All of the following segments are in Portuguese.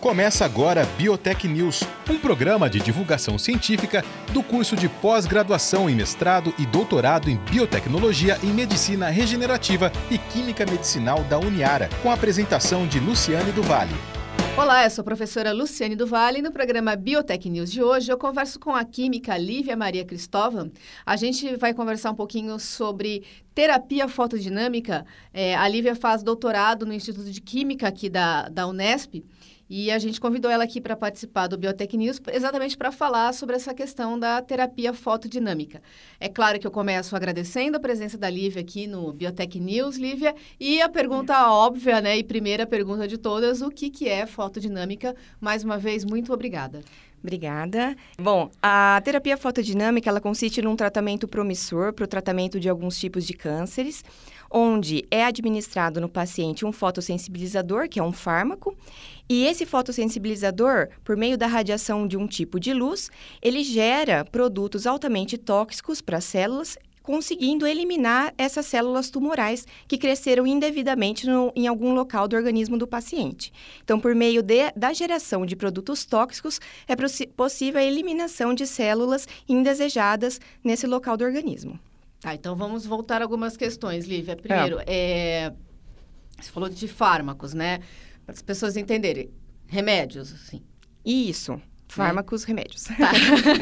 Começa agora Biotech News, um programa de divulgação científica do curso de pós-graduação em mestrado e doutorado em biotecnologia e medicina regenerativa e química medicinal da Uniara, com a apresentação de Luciane do Vale. Olá, eu sou a professora Luciane do Vale. No programa Biotech News de hoje, eu converso com a química Lívia Maria Cristóvão. A gente vai conversar um pouquinho sobre terapia fotodinâmica. É, a Lívia faz doutorado no Instituto de Química aqui da, da Unesp. E a gente convidou ela aqui para participar do Biotech News exatamente para falar sobre essa questão da terapia fotodinâmica. É claro que eu começo agradecendo a presença da Lívia aqui no Biotech News, Lívia, e a pergunta óbvia, né, e primeira pergunta de todas, o que, que é fotodinâmica? Mais uma vez, muito obrigada. Obrigada. Bom, a terapia fotodinâmica ela consiste num tratamento promissor para o tratamento de alguns tipos de cânceres, onde é administrado no paciente um fotossensibilizador, que é um fármaco, e esse fotossensibilizador, por meio da radiação de um tipo de luz, ele gera produtos altamente tóxicos para as células, conseguindo eliminar essas células tumorais que cresceram indevidamente no, em algum local do organismo do paciente. Então, por meio de, da geração de produtos tóxicos, é possível a eliminação de células indesejadas nesse local do organismo. Tá, então vamos voltar a algumas questões, Lívia. Primeiro, é. É, você falou de fármacos, né? Para as pessoas entenderem. Remédios, assim. Isso. Fármacos, né? remédios. Tá.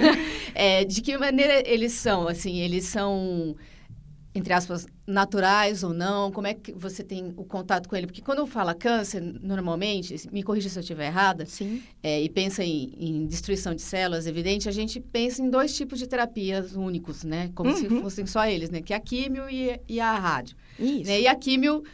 é, de que maneira eles são, assim? Eles são, entre aspas, naturais ou não? Como é que você tem o contato com ele? Porque quando fala câncer, normalmente, me corrija se eu estiver errada, Sim. É, e pensa em, em, destruição de células, evidente, a gente pensa em dois tipos de terapias únicos, né? Como uhum. se fossem só eles, né? Que é a químio e, e a rádio. Isso. Né? E a químio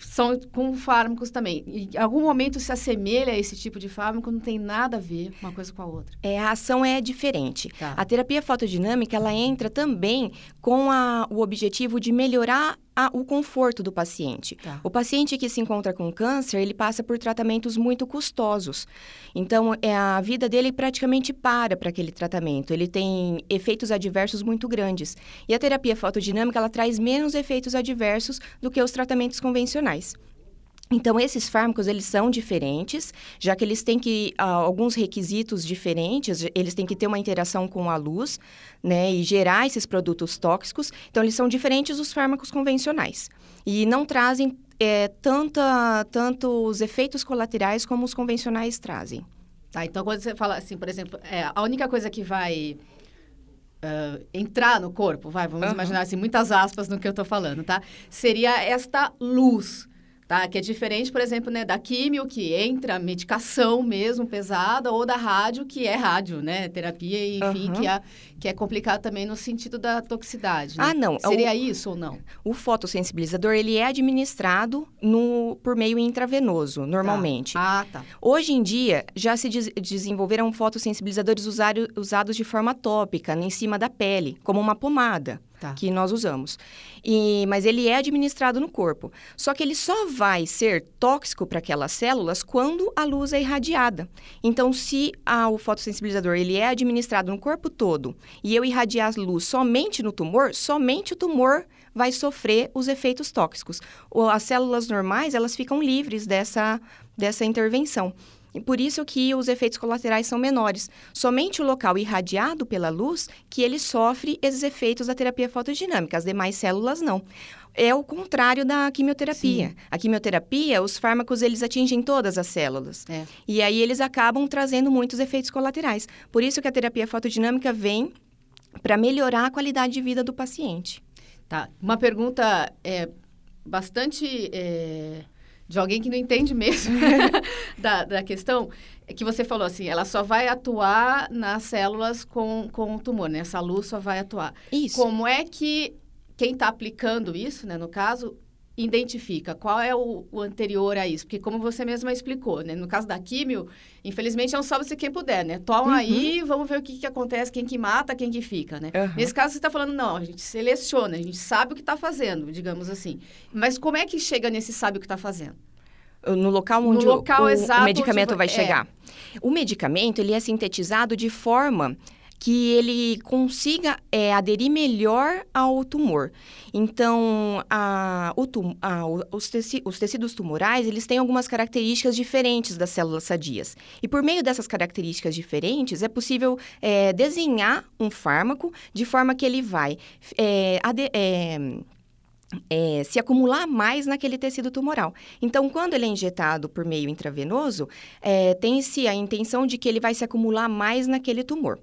são com fármacos também. em algum momento se assemelha a esse tipo de fármaco, não tem nada a ver uma coisa com a outra. É, a ação é diferente. Tá. A terapia fotodinâmica, ela entra também com a, o objetivo de melhorar a, o conforto do paciente. Tá. O paciente que se encontra com câncer, ele passa por tratamentos muito custosos. Então, é, a vida dele praticamente para para aquele tratamento. Ele tem efeitos adversos muito grandes. E a terapia fotodinâmica, ela traz menos efeitos adversos do que os tratamentos convencionais. Então, esses fármacos, eles são diferentes, já que eles têm que, uh, alguns requisitos diferentes, eles têm que ter uma interação com a luz, né, e gerar esses produtos tóxicos. Então, eles são diferentes dos fármacos convencionais. E não trazem é, tanta, tanto os efeitos colaterais como os convencionais trazem. Tá, então quando você fala assim, por exemplo, é, a única coisa que vai uh, entrar no corpo, vai, vamos uhum. imaginar assim, muitas aspas no que eu estou falando, tá? Seria esta luz tá? Que é diferente, por exemplo, né, da químio, que entra medicação mesmo pesada, ou da rádio, que é rádio, né? Terapia, enfim, uhum. que, é, que é complicado também no sentido da toxicidade. Né? Ah, não. Seria o, isso ou não? O fotossensibilizador, ele é administrado no, por meio intravenoso, normalmente. Tá. Ah, tá. Hoje em dia, já se des desenvolveram fotossensibilizadores usado, usados de forma tópica, em cima da pele, como uma pomada tá. que nós usamos. E, mas ele é administrado no corpo. Só que ele só vai ser tóxico para aquelas células quando a luz é irradiada. Então, se a, o fotossensibilizador ele é administrado no corpo todo e eu irradiar luz somente no tumor, somente o tumor vai sofrer os efeitos tóxicos. As células normais, elas ficam livres dessa, dessa intervenção. E por isso que os efeitos colaterais são menores. Somente o local irradiado pela luz que ele sofre esses efeitos da terapia fotodinâmica, as demais células não. É o contrário da quimioterapia. Sim. A quimioterapia, os fármacos, eles atingem todas as células. É. E aí eles acabam trazendo muitos efeitos colaterais. Por isso que a terapia fotodinâmica vem para melhorar a qualidade de vida do paciente. Tá. Uma pergunta é, bastante... É de alguém que não entende mesmo da, da questão, é que você falou assim, ela só vai atuar nas células com, com o tumor, né? Essa luz só vai atuar. Isso. Como é que quem está aplicando isso, né, no caso, identifica qual é o, o, anterior a isso? Porque como você mesma explicou, né? No caso da químio, infelizmente, é um salve-se quem puder, né? Toma uhum. aí, vamos ver o que, que acontece, quem que mata, quem que fica, né? Uhum. Nesse caso, você está falando, não, a gente seleciona, a gente sabe o que está fazendo, digamos assim. Mas como é que chega nesse sabe o que está fazendo? No local onde no local o, o medicamento onde... vai é. chegar. O medicamento, ele é sintetizado de forma que ele consiga é, aderir melhor ao tumor. Então, a, tum, a, os, teci, os tecidos tumorais, eles têm algumas características diferentes das células sadias. E por meio dessas características diferentes, é possível é, desenhar um fármaco de forma que ele vai é, é, é, se acumular mais naquele tecido tumoral. Então, quando ele é injetado por meio intravenoso, é, tem-se a intenção de que ele vai se acumular mais naquele tumor.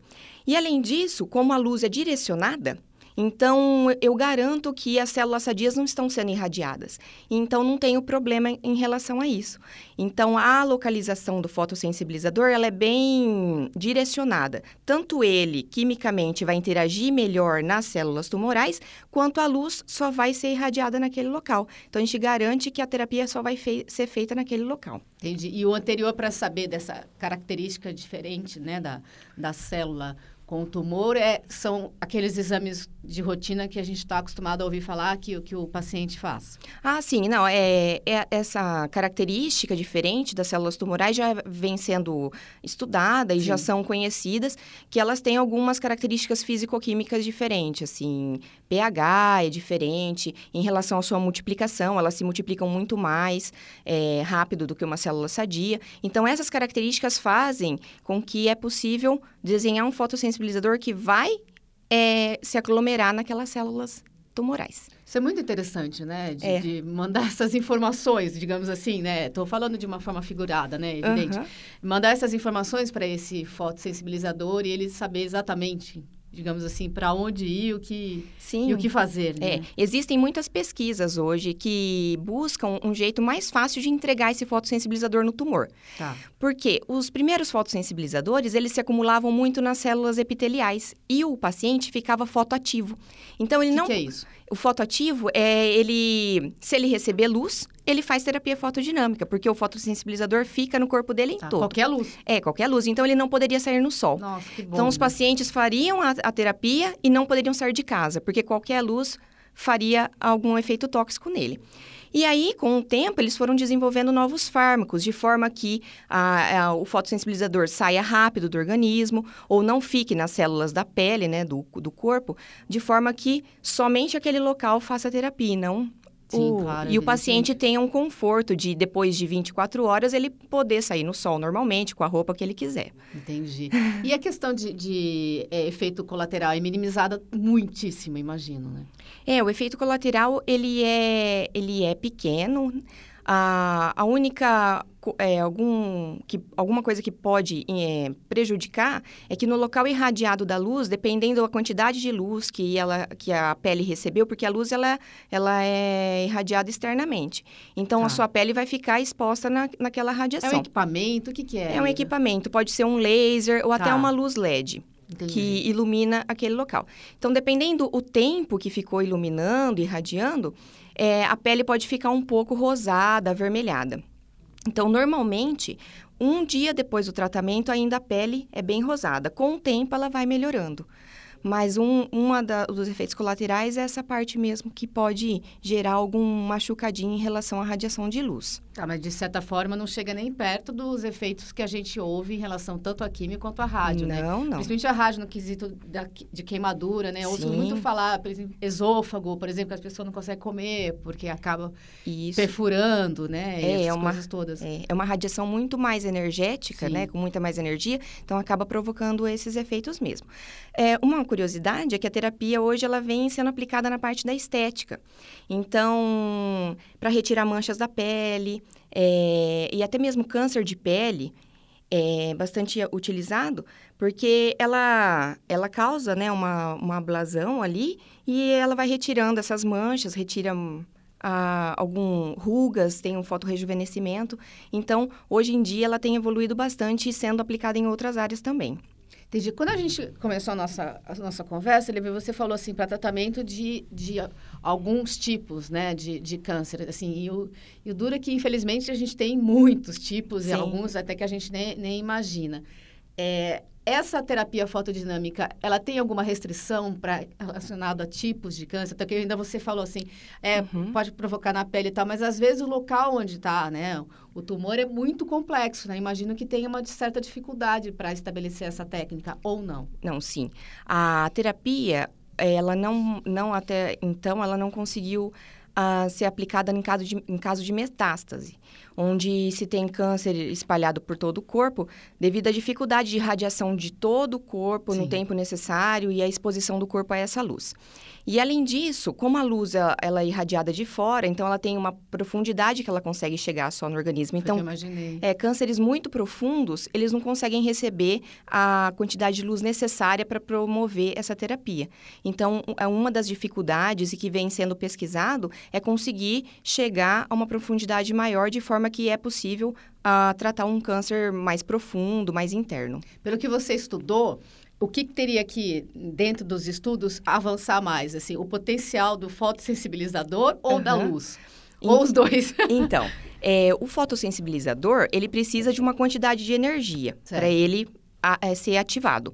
E além disso, como a luz é direcionada, então, eu garanto que as células sadias não estão sendo irradiadas. Então, não tenho problema em relação a isso. Então, a localização do fotossensibilizador, ela é bem direcionada. Tanto ele, quimicamente, vai interagir melhor nas células tumorais, quanto a luz só vai ser irradiada naquele local. Então, a gente garante que a terapia só vai fe ser feita naquele local. Entendi. E o anterior, para saber dessa característica diferente né, da, da célula com tumor é, são aqueles exames de rotina que a gente está acostumado a ouvir falar que, que o paciente faz. Ah, sim, não, é, é, essa característica diferente das células tumorais já vem sendo estudada e sim. já são conhecidas, que elas têm algumas características físico-químicas diferentes, assim, pH é diferente, em relação à sua multiplicação, elas se multiplicam muito mais é, rápido do que uma célula sadia. Então, essas características fazem com que é possível desenhar um fotossensibilizador que vai é, se aglomerar naquelas células tumorais. Isso é muito interessante, né? De, é. de mandar essas informações, digamos assim, né? Estou falando de uma forma figurada, né? Evidente. Uhum. Mandar essas informações para esse fotossensibilizador e ele saber exatamente digamos assim, para onde ir o que, Sim. e o que fazer. Né? É, existem muitas pesquisas hoje que buscam um jeito mais fácil de entregar esse fotossensibilizador no tumor. Tá. Porque os primeiros fotossensibilizadores, eles se acumulavam muito nas células epiteliais e o paciente ficava fotoativo. Então ele que não que é isso? O fotoativo é ele, se ele receber luz, ele faz terapia fotodinâmica, porque o fotossensibilizador fica no corpo dele em tá, todo. Qualquer luz. É, qualquer luz. Então ele não poderia sair no sol. Nossa, que bom. Então os pacientes fariam a, a terapia e não poderiam sair de casa, porque qualquer luz faria algum efeito tóxico nele. E aí, com o tempo, eles foram desenvolvendo novos fármacos, de forma que a, a, o fotossensibilizador saia rápido do organismo ou não fique nas células da pele, né, do, do corpo, de forma que somente aquele local faça terapia, não Sim, o, claro, e o paciente tenha um conforto de, depois de 24 horas, ele poder sair no sol normalmente, com a roupa que ele quiser. Entendi. e a questão de, de é, efeito colateral é minimizada muitíssimo, imagino, né? É, o efeito colateral, ele é, ele é pequeno. A, a única é, algum, que, alguma coisa que pode é, prejudicar é que no local irradiado da luz, dependendo da quantidade de luz que, ela, que a pele recebeu, porque a luz ela, ela é irradiada externamente. Então, tá. a sua pele vai ficar exposta na, naquela radiação. É um equipamento? O que, que é? É um equipamento. Pode ser um laser ou tá. até uma luz LED. Entendi. que ilumina aquele local. Então, dependendo o tempo que ficou iluminando, irradiando, é, a pele pode ficar um pouco rosada, avermelhada. Então, normalmente, um dia depois do tratamento, ainda a pele é bem rosada. Com o tempo, ela vai melhorando. Mas um uma da, dos efeitos colaterais é essa parte mesmo que pode gerar algum machucadinho em relação à radiação de luz. Tá, mas de certa forma não chega nem perto dos efeitos que a gente ouve em relação tanto à química quanto à rádio, não, né? Não, não. Principalmente a rádio no quesito da, de queimadura, né? Ouço muito falar, por exemplo, esôfago, por exemplo, que as pessoas não conseguem comer porque acaba Isso. perfurando, né? É, é uma, todas. É, é, uma radiação muito mais energética, Sim. né? Com muita mais energia, então acaba provocando esses efeitos mesmo. É, uma curiosidade é que a terapia hoje ela vem sendo aplicada na parte da estética. Então, para retirar manchas da pele, é, e até mesmo câncer de pele é bastante utilizado, porque ela, ela causa né, uma, uma ablasão ali e ela vai retirando essas manchas, retira ah, algum rugas, tem um fotorrejuvenescimento. Então, hoje em dia, ela tem evoluído bastante sendo aplicada em outras áreas também. Entendi. Quando a gente começou a nossa, a nossa conversa, Levi, você falou assim, para tratamento de, de alguns tipos, né, de, de câncer, assim, e o, e o duro é que, infelizmente, a gente tem muitos tipos, Sim. e alguns até que a gente nem, nem imagina. É, essa terapia fotodinâmica, ela tem alguma restrição para relacionado a tipos de câncer? Até que ainda você falou assim, é, uhum. pode provocar na pele e tal, mas às vezes o local onde está, né, o tumor é muito complexo, né? Imagino que tenha uma certa dificuldade para estabelecer essa técnica ou não. Não, sim. A terapia, ela não, não até então, ela não conseguiu uh, ser aplicada em caso, de, em caso de metástase, onde se tem câncer espalhado por todo o corpo, devido à dificuldade de radiação de todo o corpo Sim. no tempo necessário e a exposição do corpo a essa luz. E além disso, como a luz ela, ela, é irradiada de fora, então ela tem uma profundidade que ela consegue chegar só no organismo. Então, é, cânceres muito profundos, eles não conseguem receber a quantidade de luz necessária para promover essa terapia. Então, é uma das dificuldades e que vem sendo pesquisado é conseguir chegar a uma profundidade maior de forma que é possível uh, tratar um câncer mais profundo, mais interno. Pelo que você estudou, o que teria que, dentro dos estudos, avançar mais? Assim, o potencial do fotossensibilizador ou uhum. da luz? Ou os dois? então, é, o fotossensibilizador, ele precisa de uma quantidade de energia para ele a, é, ser ativado.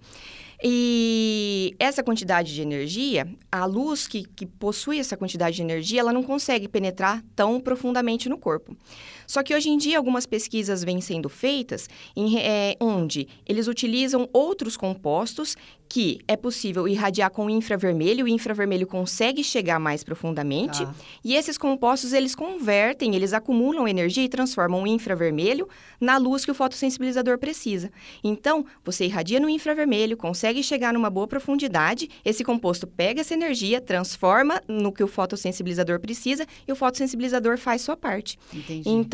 E essa quantidade de energia, a luz que, que possui essa quantidade de energia, ela não consegue penetrar tão profundamente no corpo. Só que hoje em dia, algumas pesquisas vêm sendo feitas em, é, onde eles utilizam outros compostos que é possível irradiar com infravermelho, o infravermelho consegue chegar mais profundamente, ah. e esses compostos eles convertem, eles acumulam energia e transformam o infravermelho na luz que o fotossensibilizador precisa. Então, você irradia no infravermelho, consegue chegar numa boa profundidade, esse composto pega essa energia, transforma no que o fotossensibilizador precisa e o fotossensibilizador faz sua parte. Entendi. Então,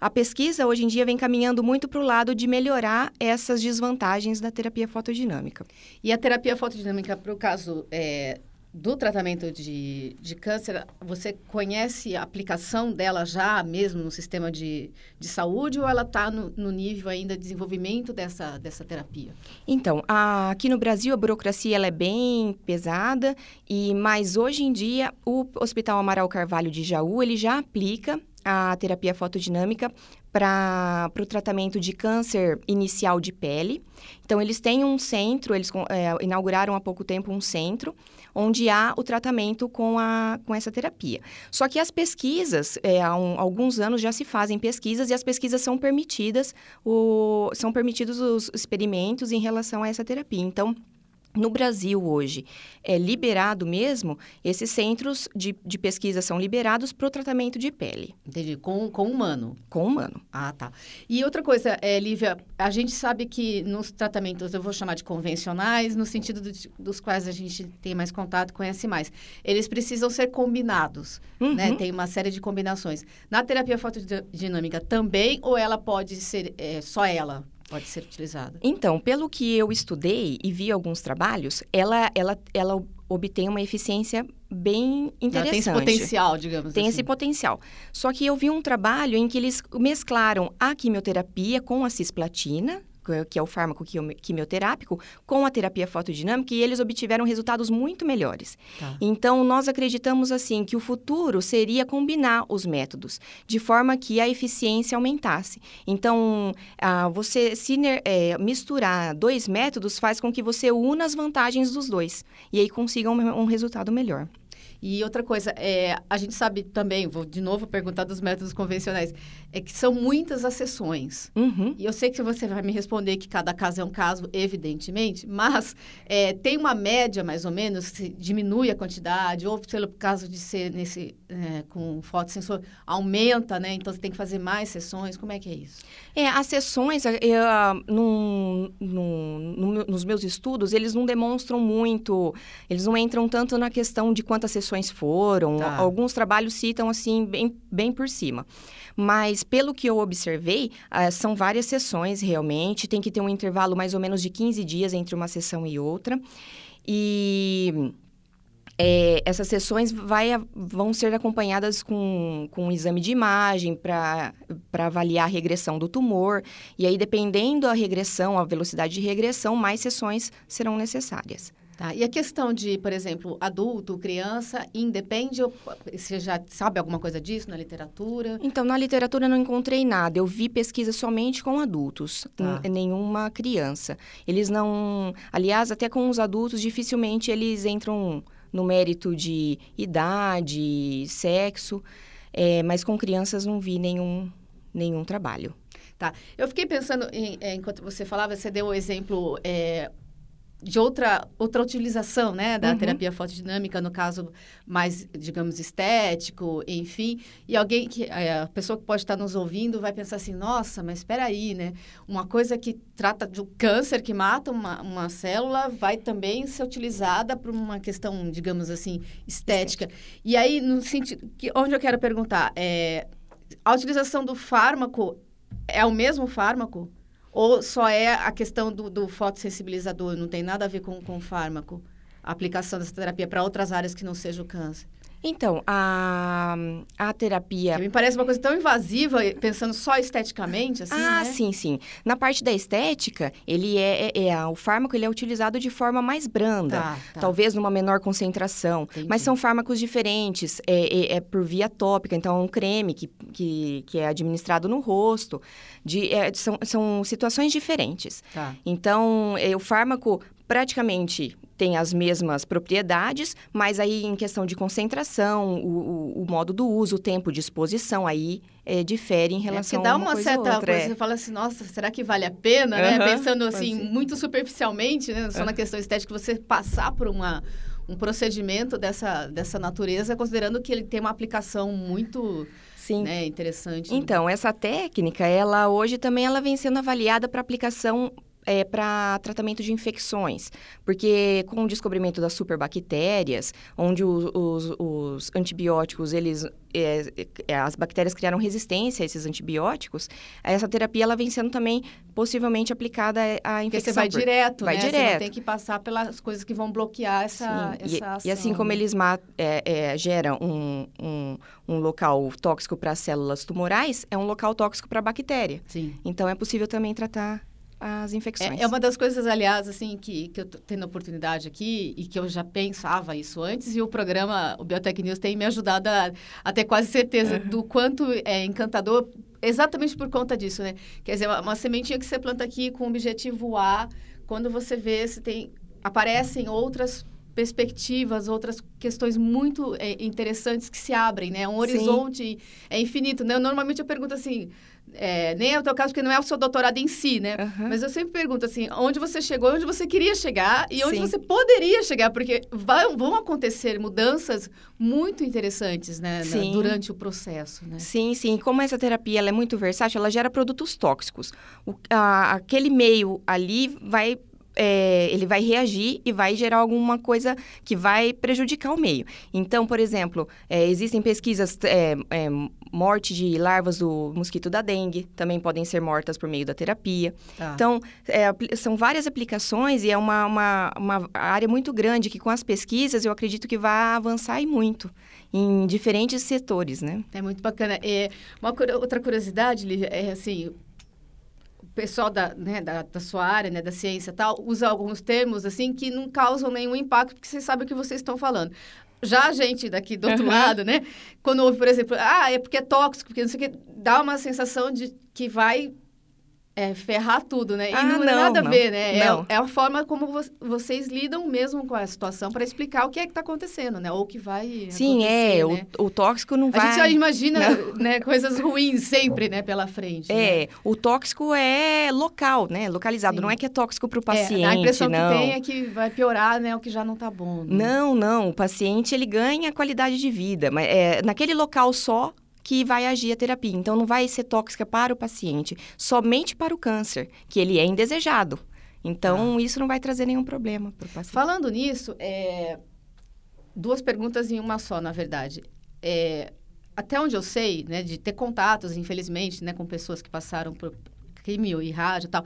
a pesquisa hoje em dia vem caminhando muito para o lado de melhorar essas desvantagens da terapia fotodinâmica. E a terapia fotodinâmica, para o caso é, do tratamento de, de câncer, você conhece a aplicação dela já mesmo no sistema de, de saúde ou ela está no, no, nível ainda de desenvolvimento dessa, dessa terapia? Então, a, aqui no Brasil a burocracia ela é bem pesada, e mas hoje em dia o Hospital Amaral Carvalho de Jaú ele já aplica a terapia fotodinâmica para o tratamento de câncer inicial de pele. Então, eles têm um centro, eles é, inauguraram há pouco tempo um centro, onde há o tratamento com, a, com essa terapia. Só que as pesquisas, é, há um, alguns anos já se fazem pesquisas e as pesquisas são permitidas, o, são permitidos os experimentos em relação a essa terapia. Então, no Brasil hoje é liberado mesmo, esses centros de, de pesquisa são liberados para o tratamento de pele. Entendi. Com, com humano? Com humano. Ah, tá. E outra coisa, é, Lívia, a gente sabe que nos tratamentos, eu vou chamar de convencionais, no sentido do, dos quais a gente tem mais contato, conhece mais, eles precisam ser combinados, né? uhum. né? Tem uma série de combinações. Na terapia fotodinâmica também, ou ela pode ser é, só ela? Pode ser utilizada? Então, pelo que eu estudei e vi alguns trabalhos, ela, ela, ela obtém uma eficiência bem interessante. Ela tem esse potencial, digamos tem assim. esse potencial. Só que eu vi um trabalho em que eles mesclaram a quimioterapia com a cisplatina, que é o fármaco quimioterápico, com a terapia fotodinâmica e eles obtiveram resultados muito melhores. Tá. Então, nós acreditamos assim que o futuro seria combinar os métodos, de forma que a eficiência aumentasse. Então, ah, você se é, misturar dois métodos faz com que você una as vantagens dos dois e aí consiga um, um resultado melhor. E outra coisa, é, a gente sabe também, vou de novo perguntar dos métodos convencionais, é que são muitas as sessões. Uhum. E eu sei que você vai me responder que cada caso é um caso, evidentemente, mas é, tem uma média, mais ou menos, se diminui a quantidade, ou pelo caso de ser nesse, é, com fotossensor, aumenta, né? Então você tem que fazer mais sessões. Como é que é isso? É, as sessões, eu, no, no, no, nos meus estudos, eles não demonstram muito, eles não entram tanto na questão de quantas sessões sessões foram. Tá. Alguns trabalhos citam assim bem, bem por cima. Mas pelo que eu observei, uh, são várias sessões realmente. Tem que ter um intervalo mais ou menos de 15 dias entre uma sessão e outra. E é, essas sessões vai, vão ser acompanhadas com, com um exame de imagem para avaliar a regressão do tumor. E aí, dependendo da regressão, a velocidade de regressão, mais sessões serão necessárias. Tá. E a questão de, por exemplo, adulto, criança, independe? Você já sabe alguma coisa disso na literatura? Então, na literatura não encontrei nada. Eu vi pesquisa somente com adultos, Tá. nenhuma criança. Eles não. Aliás, até com os adultos, dificilmente eles entram no mérito de idade, sexo, é, mas com crianças não vi nenhum, nenhum trabalho. Tá. Eu fiquei pensando, em, é, enquanto você falava, você deu o exemplo é, de outra, outra utilização, né, da Uhum. terapia fotodinâmica, no caso mais, digamos, estético, enfim. E alguém que, é, a pessoa que pode estar nos ouvindo vai pensar assim, nossa, mas espera aí, né? Uma coisa que trata de um câncer que mata uma, uma célula vai também ser utilizada para uma questão, digamos assim, estética. E aí, no sentido, que, onde eu quero perguntar, é, a utilização do fármaco é o mesmo fármaco? Ou só é a questão do, do fotossensibilizador? Não tem nada a ver com, com o fármaco? A aplicação dessa terapia para outras áreas que não seja o câncer? Então, a, a terapia Porque me parece uma coisa tão invasiva, pensando só esteticamente, assim, ah, né? sim, sim. Na parte da estética, ele é, é- é- o fármaco ele é utilizado de forma mais branda, Tá, tá. talvez numa menor concentração. Entendi. Mas são fármacos diferentes, é, é- é por via tópica, então é um creme que, que, que é administrado no rosto. De, é, são, são situações diferentes. Tá. Então, é, o fármaco praticamente tem as mesmas propriedades, mas aí em questão de concentração, o, o- o modo do uso, o tempo de exposição, aí é, difere em É, relação porque dá a uma, uma coisa certa ou outra. coisa, é. você fala assim, nossa, será que vale a pena, né? Pensando assim, ser. muito superficialmente, né? Só na questão estética, você passar por uma, um procedimento dessa, dessa natureza, considerando que ele tem uma aplicação muito Sim. né, interessante. Então, essa técnica, ela hoje também ela vem sendo avaliada para aplicação é, para tratamento de infecções, porque com o descobrimento das superbactérias, onde os, os- os antibióticos, eles, é, é, as bactérias criaram resistência a esses antibióticos, essa terapia ela vem sendo também possivelmente aplicada à Porque infecção. você vai por- direto, vai né? Você direto. não tem que passar pelas coisas que vão bloquear essa, Sim, e- essa ação. E, assim como eles ma- é, é, geram um, um, um local tóxico para células tumorais, é um local tóxico para a bactéria. Sim. Então, é possível também tratar as infecções. É, é uma das coisas, aliás, assim, que, que eu tô tendo a oportunidade aqui e que eu já pensava isso antes, e o programa, o Biotech News, tem me ajudado a, a ter quase certeza do quanto é encantador, exatamente por conta disso, né? Quer dizer, uma, uma sementinha que você planta aqui com o objetivo A, quando você vê se tem. aparecem outras perspectivas, outras questões muito é, interessantes que se abrem, né? Um Sim. horizonte é infinito, né? Normalmente eu pergunto assim, é, nem é o teu caso, porque não é o seu doutorado em si, né? Aham. Mas eu sempre pergunto assim, onde você chegou, onde você queria chegar e onde Sim. você poderia chegar, porque vai- vão acontecer mudanças muito interessantes, né, na- durante o processo, né? Sim, sim. Como essa terapia ela é muito versátil, ela gera produtos tóxicos. O- a- aquele meio ali vai. É, ele vai reagir e vai gerar alguma coisa que vai prejudicar o meio. Então, por exemplo, é, existem pesquisas, é, é, morte de larvas do mosquito da dengue, também podem ser mortas por meio da terapia. Tá. Então, é, são várias aplicações e é uma, uma, uma área muito grande que, com as pesquisas, eu acredito que vai avançar e muito em diferentes setores, né? É muito bacana. É, uma outra curiosidade, Lívia, é assim, pessoal da, né, da, da sua área, né, da ciência tal, usa alguns termos assim que não causam nenhum impacto, porque vocês sabem o que vocês estão falando. Já a gente daqui do outro Uhum. lado, né, quando ouve, por exemplo, ah, é porque é tóxico, porque não sei o que, dá uma sensação de que vai é, ferrar tudo, né? E Ah, não, tem não, nada a não. ver, né? É, Não. é a forma como vo- vocês lidam mesmo com a situação para explicar o que é que está acontecendo, né? Ou o que vai Sim, é. né? O, o tóxico não A vai. gente já imagina né, coisas ruins sempre, né, pela frente. né? É, o tóxico é local, né? Localizado. Sim. Não é que é tóxico para o É, paciente, a impressão não. que tem é que vai piorar, né, o que já não tá bom. né? Não, não. O paciente ele ganha qualidade de vida, mas é naquele local só que vai agir a terapia. Então não vai ser tóxica para o paciente, somente para o câncer, que ele é indesejado. Então isso não vai trazer nenhum problema para o paciente. Falando nisso, é, duas perguntas em uma só, na verdade. É, até onde eu sei, né, de ter contatos, infelizmente, né, com pessoas que passaram por quimio e rádio e tal,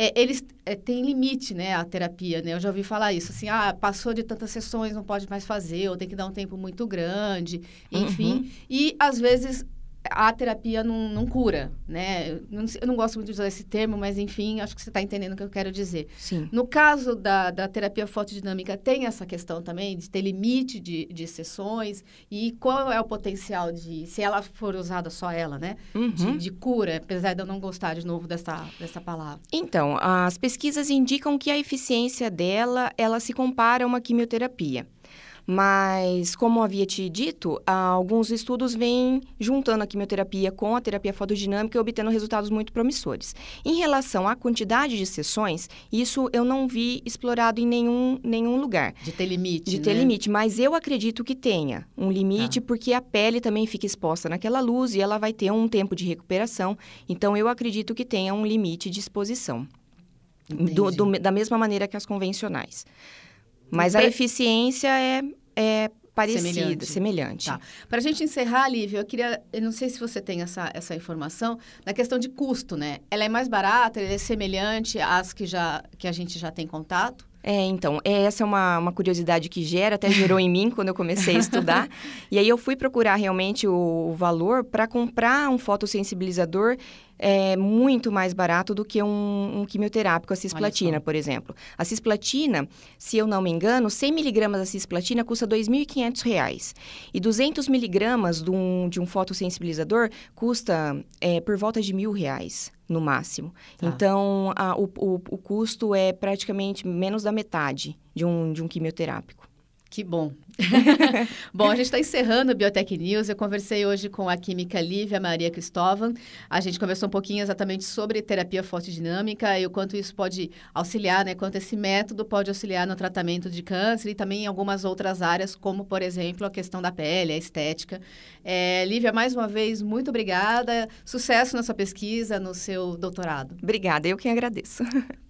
é, eles é, têm limite, né, a terapia, né? Eu já ouvi falar isso, assim, ah, passou de tantas sessões, não pode mais fazer, ou tem que dar um tempo muito grande, enfim. Uhum. E, às vezes, a terapia não, não cura, né? Eu não, eu não, gosto muito de usar esse termo, mas enfim, acho que você está entendendo o que eu quero dizer. Sim. No caso da, da terapia fotodinâmica, tem essa questão também de ter limite de, de sessões e qual é o potencial de, se ela for usada só ela, né? Uhum. De, de, cura, apesar de eu não gostar de novo dessa, dessa palavra. Então, as pesquisas indicam que a eficiência dela, ela se compara a uma quimioterapia. Mas, como havia te dito, alguns estudos vêm juntando a quimioterapia com a terapia fotodinâmica e obtendo resultados muito promissores. Em relação à quantidade de sessões, isso eu não vi explorado em nenhum, nenhum lugar. De ter limite, De né? ter limite, mas eu acredito que tenha um limite, Tá. porque a pele também fica exposta naquela luz e ela vai ter um tempo de recuperação. Então, eu acredito que tenha um limite de exposição. Do- do- da mesma maneira que as convencionais. Mas a eficiência é, é parecida, Semelhante. semelhante. Tá. Para a gente encerrar, Lívia, eu queria, eu não sei se você tem essa, essa informação, na questão de custo, né? Ela é mais barata, ela é semelhante às que, já, que a gente já tem contato? É, então, é, essa é uma, uma curiosidade que gera, até gerou em mim quando eu comecei a estudar. E aí eu fui procurar realmente o, o valor para comprar um fotossensibilizador é, muito mais barato do que um, um quimioterápico, a cisplatina, por exemplo. A cisplatina, se eu não me engano, 100 miligramas da cisplatina custa 2.500 reais. E 200 miligramas de um, de um fotossensibilizador custa é, por volta de mil reais, no máximo. Tá. Então, a- o, o, o custo é praticamente menos da metade de um, de um quimioterápico. Que bom. bom, a gente está encerrando o Biotech News. Eu conversei hoje com a química Lívia Maria Cristóvão. A gente conversou um pouquinho exatamente sobre terapia fotodinâmica e o quanto isso pode auxiliar, né? Quanto esse método pode auxiliar no tratamento de câncer e também em algumas outras áreas, como, por exemplo, a questão da pele, a estética. É, Lívia, mais uma vez, muito obrigada. Sucesso na sua pesquisa, no seu doutorado. Obrigada, eu quem agradeço.